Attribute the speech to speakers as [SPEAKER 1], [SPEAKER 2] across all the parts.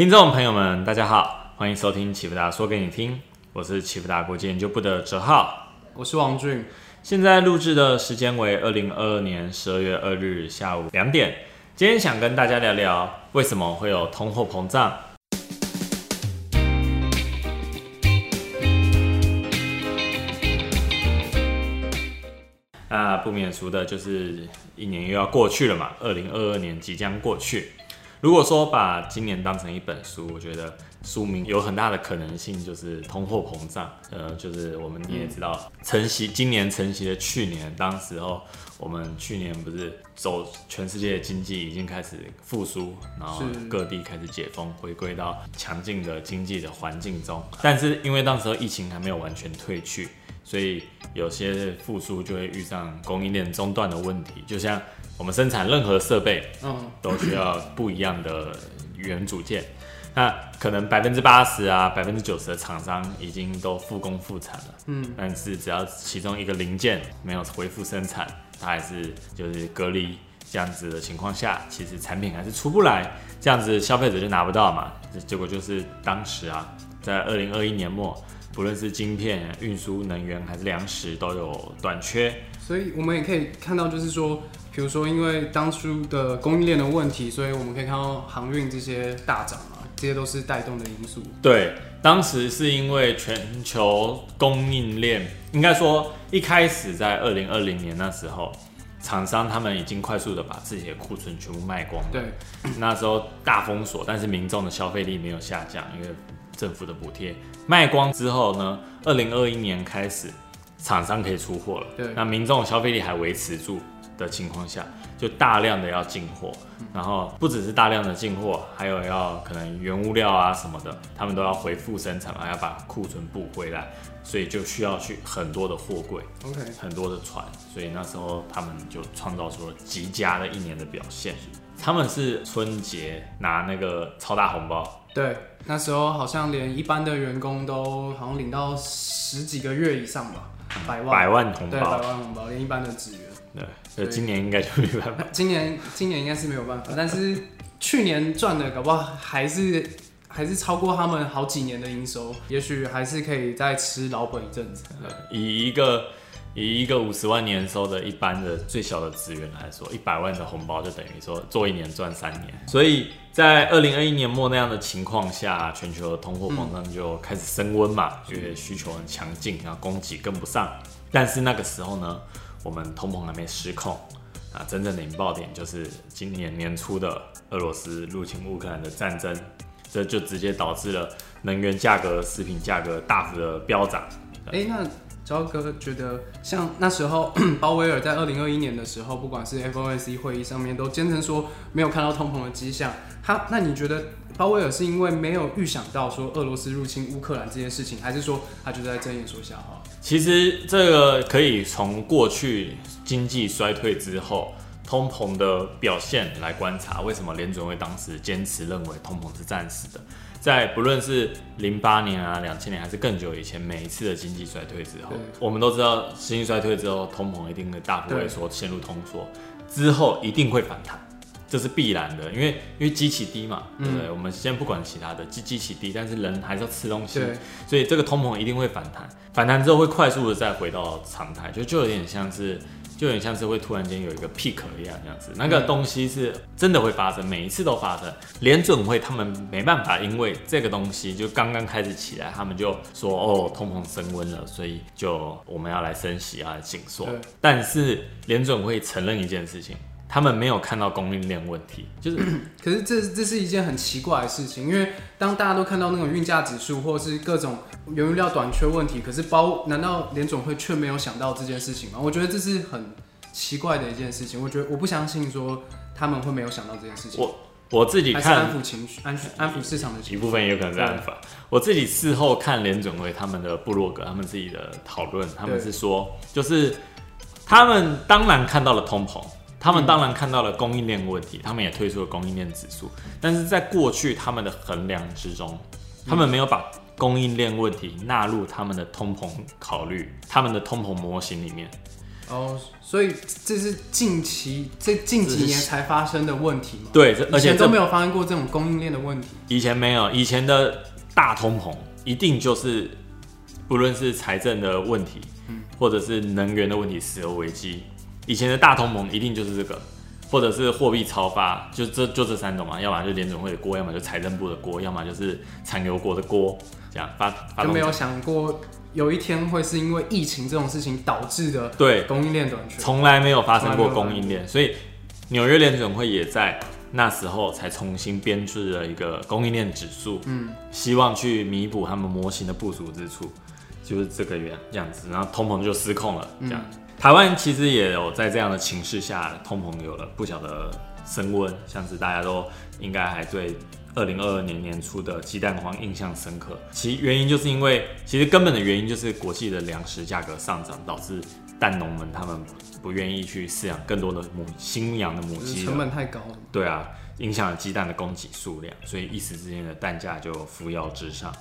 [SPEAKER 1] 听众朋友们，大家好，欢迎收听启福达说给你听，我是启福达国际研究部的哲浩，
[SPEAKER 2] 我是王俊。
[SPEAKER 1] 现在录制的时间为二零二二年十二月二日下午两点。今天想跟大家聊聊为什么会有通货膨胀。那不免俗的就是一年又要过去了嘛，二零二二年即将过去。如果说把今年当成一本书，我觉得书名有很大的可能性就是通货膨胀。呃，就是我们你也知道，承袭今年承袭的去年，当时候我们去年不是走全世界的经济已经开始复苏，然后各地开始解封，回归到强劲的经济的环境中。但是因为当时候疫情还没有完全退去，所以有些复苏就会遇上供应链中断的问题，就像。我们生产任何设备，嗯，都需要不一样的元组件。那可能百分之八十啊，百分之九十的厂商已经都复工复产了，嗯，但是只要其中一个零件没有恢复生产，它还是就是隔离这样子的情况下，其实产品还是出不来，这样子消费者就拿不到嘛。结果就是当时啊，在二零二一年末，不论是晶片、运输、能源还是粮食都有短缺，
[SPEAKER 2] 所以我们也可以看到，就是说。比如说，因为当初的供应链的问题，所以我们可以看到航运这些大涨嘛，这些都是带动的因素。
[SPEAKER 1] 对，当时是因为全球供应链，应该说一开始在二零二零年那时候，厂商他们已经快速的把自己的库存全部卖光了。
[SPEAKER 2] 对，
[SPEAKER 1] 那时候大封锁，但是民众的消费力没有下降，因为政府的补贴。卖光之后呢，二零二一年开始，厂商可以出货了。
[SPEAKER 2] 对，
[SPEAKER 1] 那民众消费力还维持住。的情况下，就大量的要进货，然后不只是大量的进货，还有要可能原物料啊什么的，他们都要恢复生产嘛，要把库存补回来，所以就需要去很多的货柜
[SPEAKER 2] ，OK，
[SPEAKER 1] 很多的船，所以那时候他们就创造出了极佳的一年的表现。他们是春节拿那个超大红包，
[SPEAKER 2] 对，那时候好像连一般的员工都好像领到十几个月以上吧，百万
[SPEAKER 1] 百万红包，
[SPEAKER 2] 对，百万红包，连一般的职员。
[SPEAKER 1] 对，所以今年应该就没办法。
[SPEAKER 2] 今 年今年应该是没有办法，但是去年赚的搞不好还是还是超过他们好几年的营收，也许还是可以再吃老本一阵子。
[SPEAKER 1] 以一个以一个五十万年收的一般的最小的职员来说，一百万的红包就等于说做一年赚三年。所以在二零二一年末那样的情况下，全球的通货膨胀就开始升温嘛，因为需求很强劲，然后供给跟不上。但是那个时候呢？我们通膨还没失控啊！真正的引爆点就是今年年初的俄罗斯入侵乌克兰的战争，这就直接导致了能源价格、食品价格大幅的飙涨。
[SPEAKER 2] 哎，那焦哥觉得，像那时候 鲍威尔在二零二一年的时候，不管是 FOMC 会议上面都坚称说没有看到通膨的迹象，他那你觉得鲍威尔是因为没有预想到说俄罗斯入侵乌克兰这件事情，还是说他就在睁眼说瞎话？
[SPEAKER 1] 其实这个可以从过去经济衰退之后通膨的表现来观察，为什么联准会当时坚持认为通膨是暂时的？在不论是零八年啊、两千年还是更久以前，每一次的经济衰退之后，我们都知道经济衰退之后，通膨一定会大幅萎缩，陷入通缩，之后一定会反弹。这是必然的，因为因为机器低嘛，对不对？我们先不管其他的，机机器低，但是人还是要吃东西，所以这个通膨一定会反弹，反弹之后会快速的再回到常态，就就有点像是，就有点像是会突然间有一个 peak 一样这样子，那个东西是真的会发生，每一次都发生。联准会他们没办法，因为这个东西就刚刚开始起来，他们就说哦，通膨升温了，所以就我们要来升息啊，紧缩。但是联准会承认一件事情。他们没有看到供应链问题，就是，
[SPEAKER 2] 可是这这是一件很奇怪的事情，因为当大家都看到那种运价指数或者是各种原料短缺问题，可是包难道联总会却没有想到这件事情吗？我觉得这是很奇怪的一件事情。我觉得我不相信说他们会没有想到这件事情。
[SPEAKER 1] 我我自己看
[SPEAKER 2] 安抚情绪，安安抚市场的
[SPEAKER 1] 一部分也有可能是安抚。我自己事后看联总会他们的部落格，他们自己的讨论，他们是说，就是他们当然看到了通膨。他们当然看到了供应链问题，他们也推出了供应链指数，但是在过去他们的衡量之中，他们没有把供应链问题纳入他们的通膨考虑，他们的通膨模型里面。
[SPEAKER 2] 哦，所以这是近期这近几年才发生的问题吗？
[SPEAKER 1] 对，而且
[SPEAKER 2] 都没有发生过这种供应链的问题。
[SPEAKER 1] 以前没有，以前的大通膨一定就是不论是财政的问题，或者是能源的问题，石油危机，以前的大同盟一定就是这个，或者是货币超发，就这就这三种嘛，要么就联准会的锅，要么就财政部的锅，要么就是产油国的锅，这样发发动
[SPEAKER 2] 就没有想过有一天会是因为疫情这种事情导致的
[SPEAKER 1] 对，
[SPEAKER 2] 供应链短缺。
[SPEAKER 1] 从来没有发生过供应链，所以纽约联准会也在那时候才重新编制了一个供应链指数，
[SPEAKER 2] 嗯，
[SPEAKER 1] 希望去弥补他们模型的不足之处，就是这个原样子，然后通膨就失控了，这样。台湾其实也有在这样的情势下，通膨有了不小的升温，像是大家都应该还对二零二二年年初的鸡蛋荒印象深刻。其原因就是因为，其实根本的原因就是国际的粮食价格上涨，导致蛋农们他们不愿意去饲养更多的母新养的母鸡，
[SPEAKER 2] 成本太高了。
[SPEAKER 1] 对啊，影响了鸡蛋的供给数量，所以一时之间的蛋价就扶摇直上，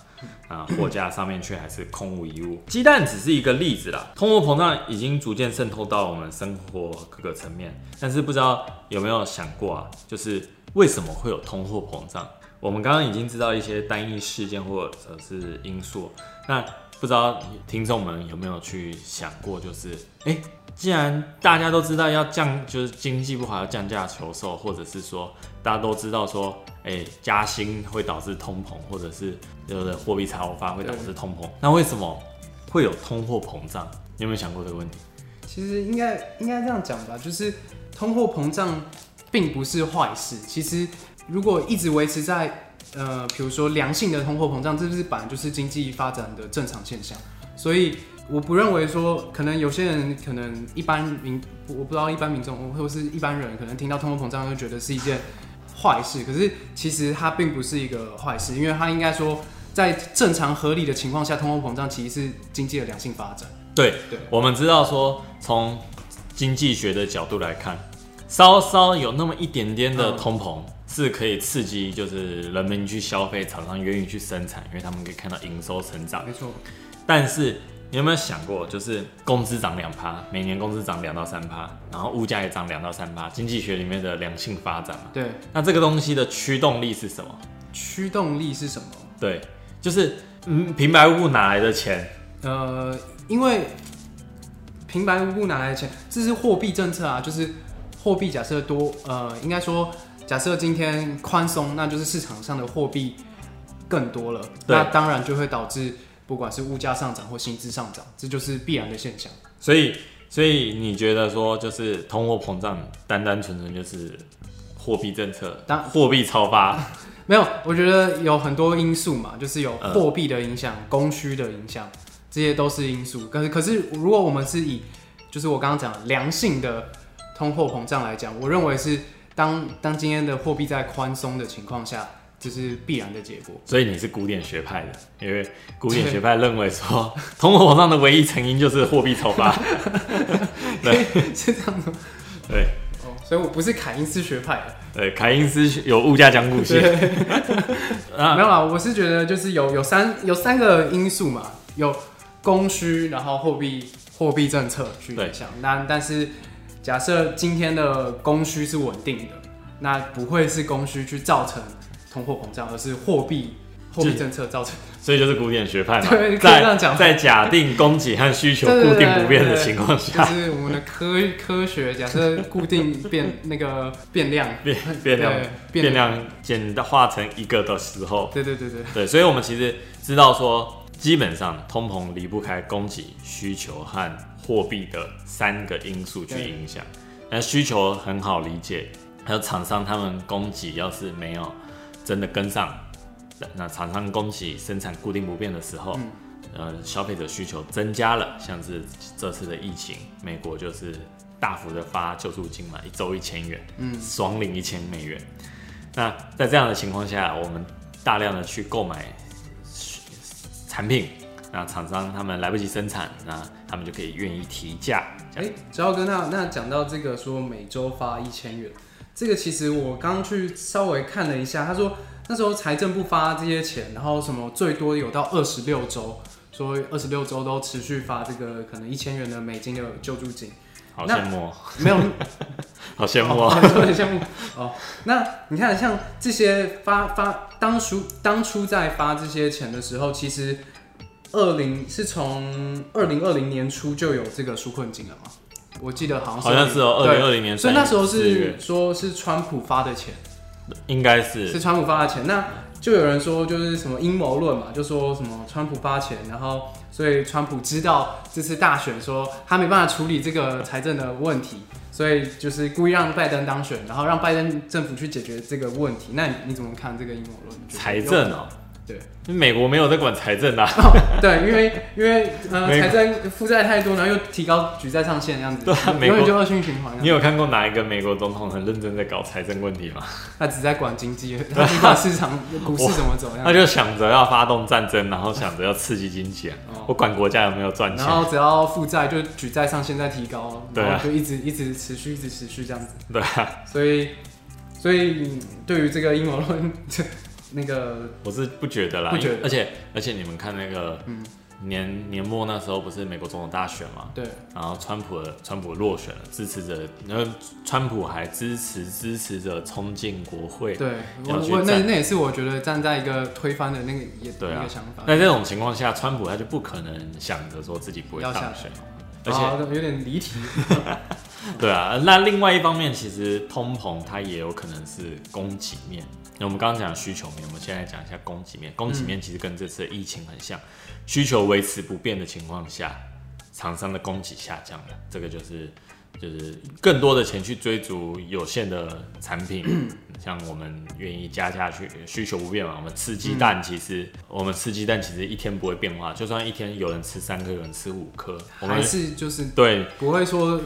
[SPEAKER 1] 啊，货架上面却还是空无一物。鸡蛋只是一个例子啦，通货膨胀已经逐渐渗透到我们生活各个层面，但是不知道有没有想过啊，就是为什么会有通货膨胀？我们刚刚已经知道一些单一事件或者是因素，那不知道听众们有没有去想过，就是哎、诶既然大家都知道要降，就是经济不好要降价求售，或者是说大家都知道说，哎、加薪会导致通膨，或者是有的货币超发会导致通膨，那为什么会有通货膨胀？你有没有想过这个问题？
[SPEAKER 2] 其实应该应该这样讲吧，就是通货膨胀并不是坏事。其实如果一直维持在呃，比如说良性的通货膨胀，这是本来就是经济发展的正常现象。所以我不认为说，可能有些人可能一般民，我不知道一般民众或者是一般人，可能听到通货膨胀就觉得是一件坏事。可是其实它并不是一个坏事，因为它应该说在正常合理的情况下，通货膨胀其实是经济的良性发展。
[SPEAKER 1] 对，
[SPEAKER 2] 对
[SPEAKER 1] 我们知道说，从经济学的角度来看，稍稍有那么一点点的
[SPEAKER 2] 嗯
[SPEAKER 1] 通膨，是可以刺激就是人民去消费，厂商愿意去生产，因为他们可以看到营收成长。
[SPEAKER 2] 没错，
[SPEAKER 1] 但是你有没有想过，就是工资涨两趴，每年工资涨两到三趴，然后物价也涨两到三趴，经济学里面的良性发展嘛？
[SPEAKER 2] 对，
[SPEAKER 1] 那这个东西的驱动力是什么？
[SPEAKER 2] 驱动力是什么？
[SPEAKER 1] 对，就是嗯，平白无故哪来的钱？
[SPEAKER 2] 呃，因为平白无故拿来的钱，这是货币政策啊，就是货币假设多，呃，应该说假设今天宽松，那就是市场上的货币更多了，那当然就会导致不管是物价上涨或薪资上涨，这就是必然的现象。
[SPEAKER 1] 所以，所以你觉得说，就是通货膨胀，单单纯纯就是货币政策，
[SPEAKER 2] 当
[SPEAKER 1] 货币超发，
[SPEAKER 2] 没有，我觉得有很多因素嘛，就是有
[SPEAKER 1] 嗯
[SPEAKER 2] 货币的影响、供需的影响，这些都是因素。可是，可是如果我们是以就是我刚刚讲良性的通货膨胀来讲，我认为是当当今天的货币在宽松的情况下，这是必然的结果。
[SPEAKER 1] 所以你是古典学派的，因为古典学派认为说，通货膨胀的唯一成因就是货币超发。对
[SPEAKER 2] 是这样的
[SPEAKER 1] 对
[SPEAKER 2] 哦，所以我不是凯因斯学派的。
[SPEAKER 1] 对，凯因斯有物价僵固性，啊
[SPEAKER 2] 没有啦，我是觉得就是有有三有三个因素嘛，有供需，然后货币货币政策去影响。那但是假设今天的供需是稳定的，那不会是供需去造成通货膨胀，而是货币货币政策造成。
[SPEAKER 1] 所以就是古典学派嘛
[SPEAKER 2] 对可以这样
[SPEAKER 1] 在
[SPEAKER 2] 讲
[SPEAKER 1] 在假定供给和需求固定不变的情况
[SPEAKER 2] 就
[SPEAKER 1] 下，
[SPEAKER 2] 是我们的科科学，假设固定变那个变量，
[SPEAKER 1] 变变量
[SPEAKER 2] 对
[SPEAKER 1] 变量简化成一个的时候，
[SPEAKER 2] 对对对对，
[SPEAKER 1] 对，所以我们其实知道说，基本上通膨离不开供给、需求和货币的三个因素去影响。那需求很好理解，还有厂商他们供给要是没有真的跟上，那厂商供给生产固定不变的时候，
[SPEAKER 2] 嗯
[SPEAKER 1] 呃，消费者需求增加了，像是这次的疫情，美国就是大幅的发救助金嘛，一周一千元，
[SPEAKER 2] 嗯，
[SPEAKER 1] 爽领一千美元。那在这样的情况下，我们大量的去购买产品，那厂商他们来不及生产，那他们就可以愿意提价。这
[SPEAKER 2] 哎
[SPEAKER 1] 样，
[SPEAKER 2] 赵哥，那那讲到这个说每周发一千元，这个其实我刚去稍微看了一下，他说那时候财政部发这些钱，然后什么最多有到二十六周，说二十六周都持续发这个可能一千元的美金的救助金。
[SPEAKER 1] 好
[SPEAKER 2] 那
[SPEAKER 1] 羡慕哦，
[SPEAKER 2] 没有
[SPEAKER 1] 好羡慕
[SPEAKER 2] 啊，
[SPEAKER 1] 哦。
[SPEAKER 2] 很羡慕哦。那你看，像这些发发当初当初在发这些钱的时候，其实二零是从二零二零年初就有这个纾困金了嘛？我记得好像
[SPEAKER 1] 好像是哦，二零二零年3
[SPEAKER 2] 所以那时候是说是川普发的钱，
[SPEAKER 1] 应该是
[SPEAKER 2] 是川普发的钱。那就有人说就是什么阴谋论嘛，就说什么川普发钱，然后所以川普知道这次大选说他没办法处理这个财政的问题，所以就是故意让拜登当选，然后让拜登政府去解决这个问题。那你你怎么看这个阴谋论？
[SPEAKER 1] 财政哦，
[SPEAKER 2] 对，
[SPEAKER 1] 美国没有在管财政的啊，
[SPEAKER 2] 对，因为因为呃财政负债太多，然后又提高举债上限这样子，
[SPEAKER 1] 对啊美国
[SPEAKER 2] 就恶性循环。
[SPEAKER 1] 你有看过哪一个美国总统很认真在搞财政问题吗？
[SPEAKER 2] 他只在管经济，他只管市场股市怎么走这样
[SPEAKER 1] 他就想着要发动战争，然后想着要刺激经济啊，
[SPEAKER 2] 哦
[SPEAKER 1] 我管国家有没有赚钱
[SPEAKER 2] 然。后只要负债就举债上限在提高，
[SPEAKER 1] 对啊
[SPEAKER 2] 就一直一直持续一直持续这样子。
[SPEAKER 1] 对啊，
[SPEAKER 2] 所以所以嗯对于这个阴谋论，那个
[SPEAKER 1] 我是不觉得啦，
[SPEAKER 2] 不觉得。
[SPEAKER 1] 而且而且你们看那个
[SPEAKER 2] 嗯
[SPEAKER 1] 年年末那时候不是美国总统大选嘛，
[SPEAKER 2] 对。
[SPEAKER 1] 然后川普的川普落选了，支持者，然后川普还支持支持者冲进国会。
[SPEAKER 2] 对，我那那也是我觉得站在一个推翻的那个也
[SPEAKER 1] 对啊。
[SPEAKER 2] 一个想法，
[SPEAKER 1] 那这种情况下，川普他就不可能想着说自己不会当选
[SPEAKER 2] 来，，
[SPEAKER 1] 而且
[SPEAKER 2] 啊有点离题。
[SPEAKER 1] 对啊，那另外一方面，其实通膨它也有可能是供给面。那我们刚刚讲需求面，我们现在讲一下供给面。供给面其实跟这次的疫情很像，需求维持不变的情况下，厂商的供给下降了，这个就是就是更多的钱去追逐有限的产品，像我们愿意加下去，需求不变嘛。我们吃鸡蛋，其实、我们吃鸡蛋其实一天不会变化，就算一天有人吃三颗，有人吃五颗，我们
[SPEAKER 2] 还是就是
[SPEAKER 1] 对，
[SPEAKER 2] 不会说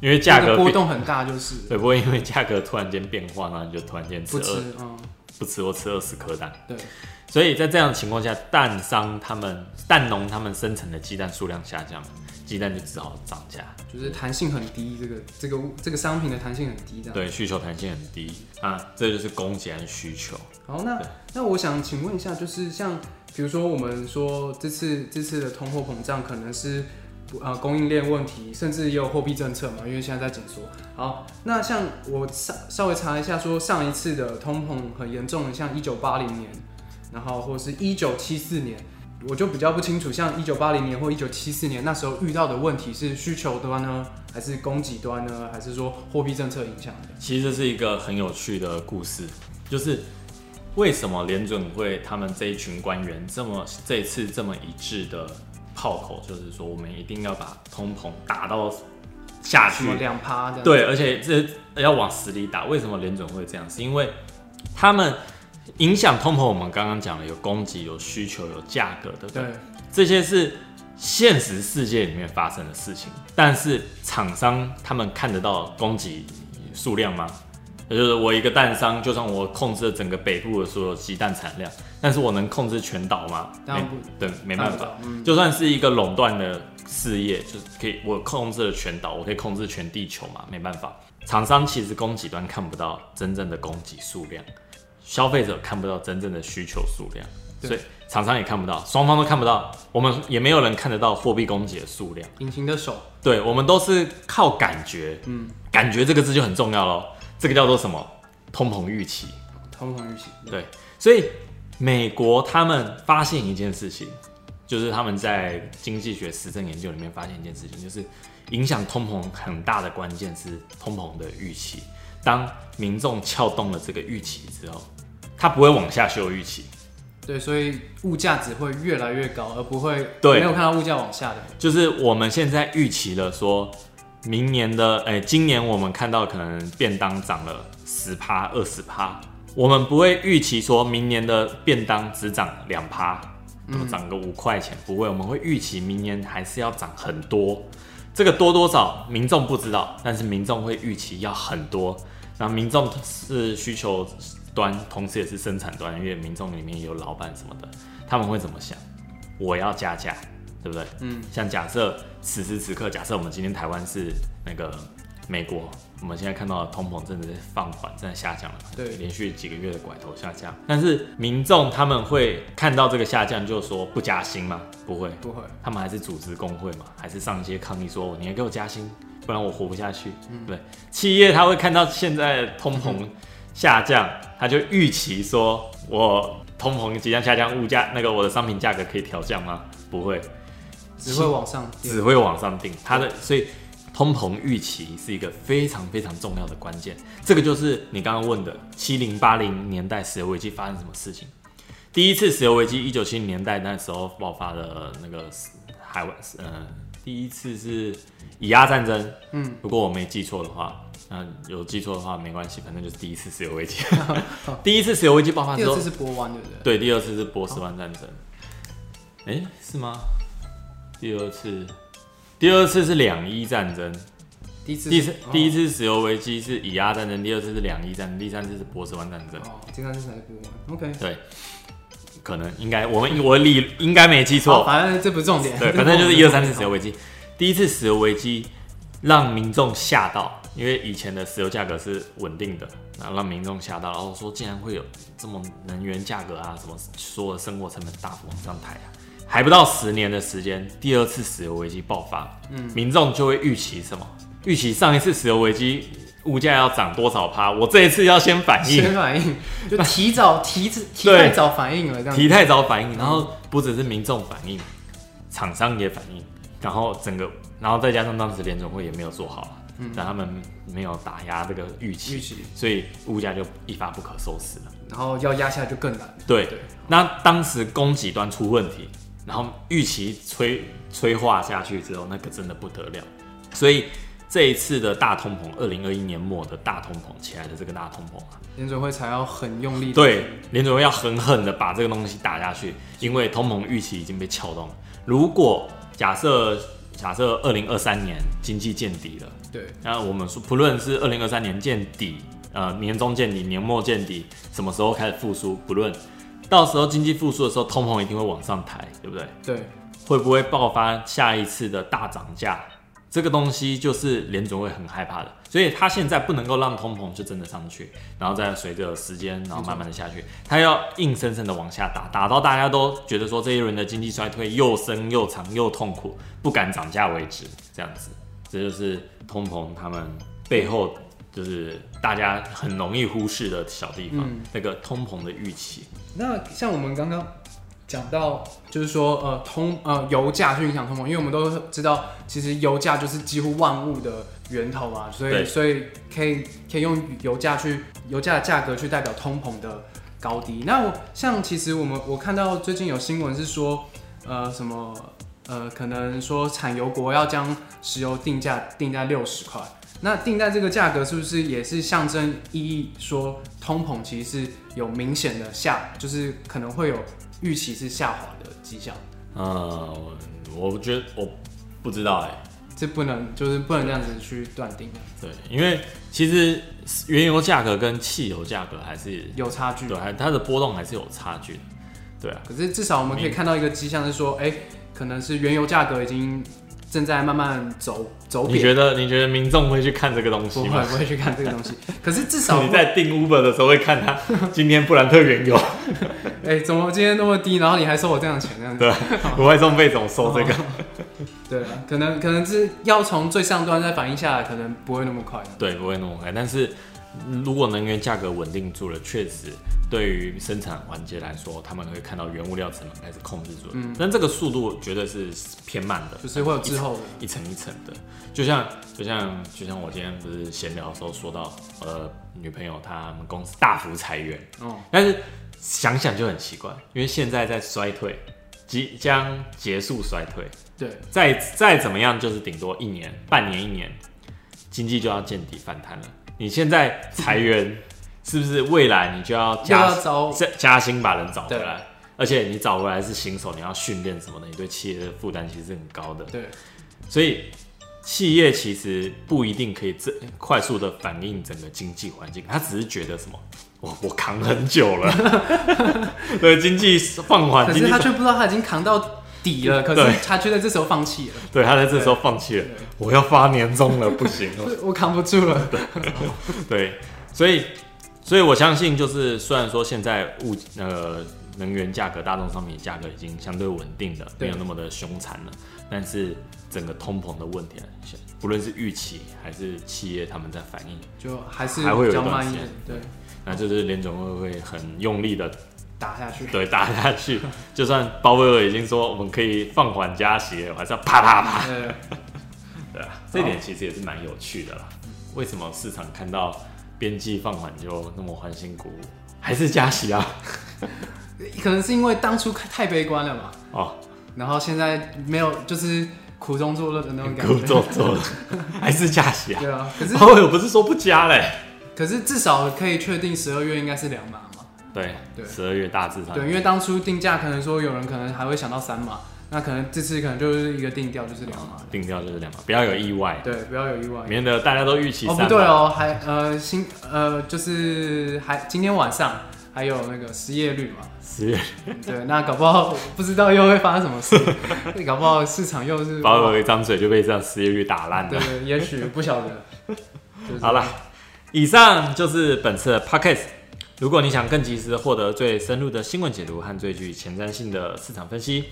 [SPEAKER 1] 因为价格
[SPEAKER 2] 波动很大，就是
[SPEAKER 1] 对，不会因为价格突然间变化，然后你就突然间吃
[SPEAKER 2] 不吃
[SPEAKER 1] 二，
[SPEAKER 2] 嗯，
[SPEAKER 1] 不吃我吃二十颗蛋。
[SPEAKER 2] 对，
[SPEAKER 1] 所以在这样的情况下，蛋商他们蛋农他们生成的鸡蛋数量下降，鸡蛋就只好涨价。
[SPEAKER 2] 就是弹性很低，这个这个这个商品的弹性很低，这样。
[SPEAKER 1] 对，需求弹性很低啊，这就是供给和需求。
[SPEAKER 2] 好，那那我想请问一下，就是像比如说我们说这次这次的通货膨胀可能是呃供应链问题，甚至也有货币政策嘛，因为现在在紧缩。好，那像我稍稍微查一下，说上一次的通膨很严重的，像一九八零年，然后或是一九七四年。我就比较不清楚，像一九八零年或一九七四年那时候遇到的问题是需求端呢，还是供给端呢，还是说货币政策影响的？
[SPEAKER 1] 其实这是一个很有趣的故事，就是为什么联准会他们这一群官员这么这次这么一致的炮口，就是说我们一定要把通膨打到下去，
[SPEAKER 2] 两趴这样？
[SPEAKER 1] 对，而且这要往死里打。为什么联准会这样？是因为他们影响通膨，我们刚刚讲了有供给、有需求、有价格，对不对？
[SPEAKER 2] 对
[SPEAKER 1] 这些是现实世界里面发生的事情，但是厂商他们看得到供给数量吗？也就是我一个蛋商，就算我控制了整个北部的所有鸡蛋产量，但是我能控制全岛吗？
[SPEAKER 2] 当然不
[SPEAKER 1] 没对，没办法。
[SPEAKER 2] 嗯，
[SPEAKER 1] 就算是一个垄断的事业，就是可以我控制了全岛，我可以控制全地球嘛，没办法。厂商其实供给端看不到真正的供给数量，消费者看不到真正的需求数量，所以厂商也看不到，双方都看不到，我们也没有人看得到货币供给的数量。
[SPEAKER 2] 隐形的手，
[SPEAKER 1] 对，我们都是靠感觉，
[SPEAKER 2] 嗯，
[SPEAKER 1] 感觉这个字就很重要咯。这个叫做什么？通膨预期。
[SPEAKER 2] 通膨预期，
[SPEAKER 1] 对，所以美国他们发现一件事情，就是他们在经济学实证研究里面发现一件事情，就是影响通膨很大的关键是通膨的预期。当民众撬动了这个预期之后，他不会往下修预期，
[SPEAKER 2] 对，所以物价只会越来越高，而不会
[SPEAKER 1] 对
[SPEAKER 2] 没有看到物价往下的，
[SPEAKER 1] 就是我们现在预期了说，明年的哎、今年我们看到可能便当涨了十趴、二十趴，我们不会预期说明年的便当只涨两趴，
[SPEAKER 2] 嗯
[SPEAKER 1] 涨个五块钱，不会，我们会预期明年还是要涨很多。这个多多少民众不知道，但是民众会预期要很多。那民众是需求端，同时也是生产端，因为民众里面有老板什么的，他们会怎么想？我要加价，对不对？
[SPEAKER 2] 嗯，
[SPEAKER 1] 像假设此时此刻，假设我们今天台湾是那个美国，我们现在看到的通膨真的在放缓，正在下降了，
[SPEAKER 2] 对
[SPEAKER 1] 连续几个月的拐头下降。但是民众他们会看到这个下降，就说不加薪吗？不会，
[SPEAKER 2] 不会，
[SPEAKER 1] 他们还是组织工会嘛，还是上街抗议说你还给我加薪，不然我活不下去。对，企业他会看到现在通膨下降，他就预期说我通膨即将下降，物价那个我的商品价格可以调降吗？不会，
[SPEAKER 2] 只会往上
[SPEAKER 1] 只。会往上定。它的所以通膨预期是一个非常非常重要的关键。这个就是你刚刚问的七零八零年代石油危机发生什么事情？第一次石油危机一九七零年代那时候爆发的那个海湾，呃，第一次是以阿战争。
[SPEAKER 2] 嗯，
[SPEAKER 1] 如果我没记错的话。那有记错的话没关系，反正就是第一次石油危机。第一次石油危机爆发之后
[SPEAKER 2] 第二次，是波湾，对不对？
[SPEAKER 1] 对，第二次是波斯湾战争。哎、是吗？第二次，第二次是两伊战争。
[SPEAKER 2] 第一次
[SPEAKER 1] 第次第一
[SPEAKER 2] 次
[SPEAKER 1] 次石油危机是以阿战争，第二次是两伊战争，第三次是波斯湾战争。
[SPEAKER 2] 哦，第三次才是波湾。OK，
[SPEAKER 1] 对，可能应该我们我理应该没记
[SPEAKER 2] 好，
[SPEAKER 1] 错。
[SPEAKER 2] 反正这不是重点。
[SPEAKER 1] 对，反正就是一二三次石油危机。第一次石油危机让民众吓到，因为以前的石油价格是稳定的，然后让民众吓到，然后说竟然会有这么能源价格啊，什么所有的生活成本大幅往上抬啊。还不到十年的时间，第二次石油危机爆发，嗯，民众就会预期什么？预期上一次石油危机物价要涨多少趴，我这一次要先反应，
[SPEAKER 2] 先反应，就提早提提太早反应了，这样。
[SPEAKER 1] 提太早反应，然后不只是民众反应，厂商也反应，然后整个，然后再加上当时联总会也没有做好，嗯，让他们没有打压这个预期，
[SPEAKER 2] 预期。
[SPEAKER 1] 所以物价就一发不可收拾了。
[SPEAKER 2] 然后要压下来就更难。
[SPEAKER 1] 对，
[SPEAKER 2] 对。
[SPEAKER 1] 那当时供给端出问题，然后预期催催化下去之后，那个真的不得了。所以这一次的大通膨，二零二一年末的大通膨起来的这个大通膨啊，
[SPEAKER 2] 联准会才要很用力。
[SPEAKER 1] 对，联准会要狠狠的把这个东西打下去，因为通膨预期已经被撬动了。如果假设假设二零二三年经济见底了，
[SPEAKER 2] 对
[SPEAKER 1] 那我们说不论是二零二三年见底，呃年终见底、年末见底，什么时候开始复苏，不论到时候经济复苏的时候，通膨一定会往上抬，对不对？
[SPEAKER 2] 对，
[SPEAKER 1] 会不会爆发下一次的大涨价？这个东西就是联总会很害怕的，所以他现在不能够让通膨就真的上去，然后再随着时间，然后慢慢的下去，他要硬生生的往下打，打到大家都觉得说这一轮的经济衰退又深又长又痛苦，不敢涨价为止，这样子，这就是通膨他们背后就是大家很容易忽视的小地方，
[SPEAKER 2] 嗯
[SPEAKER 1] 那个通膨的预期。
[SPEAKER 2] 那像我们刚刚讲到，就是说呃通呃油价去影响通膨，因为我们都知道，其实油价就是几乎万物的源头嘛，所以所以可以可以用油价去油价的价格去代表通膨的高低。那我像其实我们我看到最近有新闻是说，呃什么呃可能说产油国要将石油定价定在六十块。那定在这个价格是不是也是象征意义说通膨其实是有明显的下，就是可能会有预期是下滑的迹象？
[SPEAKER 1] 呃，我我觉得我不知道哎、
[SPEAKER 2] 这不能就是不能这样子去断定，
[SPEAKER 1] 对，因为其实原油价格跟汽油价格还是
[SPEAKER 2] 有差距。
[SPEAKER 1] 对，还它的波动还是有差距的。对啊，
[SPEAKER 2] 可是至少我们可以看到一个迹象是说，哎、可能是原油价格已经正在慢慢走走
[SPEAKER 1] 你，觉得你觉得民众会去看这个东西吗？
[SPEAKER 2] 会不会去看这个东西。可是至少
[SPEAKER 1] 你在订 Uber 的时候会看他今天布兰特原油，
[SPEAKER 2] 哎、怎么今天那么低，然后你还收我这样的钱这样子？
[SPEAKER 1] 对，国外送费总收这个。
[SPEAKER 2] 对啊，可能可能是要从最上端再反映下来，可能不会那么快。
[SPEAKER 1] 对，不会那么快。但是嗯如果能源价格稳定住了，确实对于生产环节来说，他们会看到原物料成本开始控制住了。
[SPEAKER 2] 嗯
[SPEAKER 1] 但这个速度绝对是偏慢的，
[SPEAKER 2] 就是会有滞后。
[SPEAKER 1] 一层一层的，就像就像就像我今天不是闲聊的时候说到，我的女朋友他们公司大幅裁员，
[SPEAKER 2] 哦，
[SPEAKER 1] 但是想想就很奇怪，因为现在在衰退，即将结束衰退，
[SPEAKER 2] 对，
[SPEAKER 1] 再再怎么样就是顶多一年、半年、一年，经济就要见底反弹了。你现在裁员，是不是未来你就要
[SPEAKER 2] 要
[SPEAKER 1] 加
[SPEAKER 2] 要招
[SPEAKER 1] 加加薪把人找回
[SPEAKER 2] 对
[SPEAKER 1] 来？而且你找回来是新手，你要训练什么的，你对企业的负担其实是很高的。
[SPEAKER 2] 对，
[SPEAKER 1] 所以企业其实不一定可以这快速的反映整个经济环境，他只是觉得什么，我我扛很久了，对经济放缓，
[SPEAKER 2] 可是他却不知道他已经扛到底了，可是他却在这时候放弃了，
[SPEAKER 1] 对，他在这时候放弃了，我要发年终了，不行。
[SPEAKER 2] 我扛不住了。
[SPEAKER 1] 对，所以所以我相信，就是虽然说现在物呃能源价格、大众商品价格已经相对稳定的，
[SPEAKER 2] 对。
[SPEAKER 1] 没有那么的凶残了，但是整个通膨的问题啊，不论是预期还是企业他们在反应，
[SPEAKER 2] 就还是
[SPEAKER 1] 还会有一段时
[SPEAKER 2] 慢一点，对，
[SPEAKER 1] 那就是联总会会很用力的
[SPEAKER 2] 打下去。
[SPEAKER 1] 对打下去，就算鲍威尔已经说我们可以放缓加息了，我还是要啪啪啪。
[SPEAKER 2] 呃，
[SPEAKER 1] 对啊，这点其实也是蛮有趣的啦。为什么市场看到边际放缓就那么欢欣鼓舞？还是加息啊？
[SPEAKER 2] 可能是因为当初太悲观了嘛，
[SPEAKER 1] 哦，
[SPEAKER 2] 然后现在没有，就是苦中作乐的那种感觉。
[SPEAKER 1] 苦中作乐，还是加息啊？
[SPEAKER 2] 对啊，可是
[SPEAKER 1] 鲍威尔不是说不加嘞？
[SPEAKER 2] 可是至少可以确定十二月应该是两码嘛。
[SPEAKER 1] 对
[SPEAKER 2] 对
[SPEAKER 1] 十二月大致上，
[SPEAKER 2] 对，因为当初定价可能说有人可能还会想到三码，那可能这次可能就是一个定调就是两码。
[SPEAKER 1] 定调就是两码，不要有意外，
[SPEAKER 2] 对，不要有意外。
[SPEAKER 1] 免得大家都预期
[SPEAKER 2] 哦，
[SPEAKER 1] 三码。
[SPEAKER 2] 不对哦，还呃新呃就是还今天晚上还有那个失业率嘛，
[SPEAKER 1] 十月
[SPEAKER 2] 对，那搞不好不知道又会发生什么事，搞不好市场又是
[SPEAKER 1] 鲍威尔一张嘴就被这样失业率打烂了。
[SPEAKER 2] 也许不晓得。就是
[SPEAKER 1] 好了，以上就是本次的 podcast。如果你想更及时地获得最深入的新闻解读和最具前瞻性的市场分析，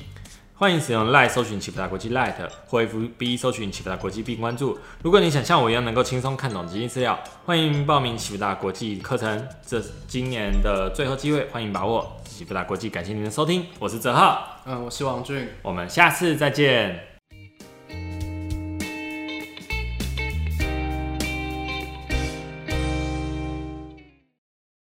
[SPEAKER 1] 欢迎使用 Line 搜寻启福达国际 Light 或 FB 搜寻启福达国际并关注。如果你想像我一样能够轻松看懂经济资料，欢迎报名启福达国际课程，这是今年的最后机会，欢迎把握。启福达国际感谢您的收听，我是泽浩，
[SPEAKER 2] 嗯，我是王俊。
[SPEAKER 1] 我们下次再见。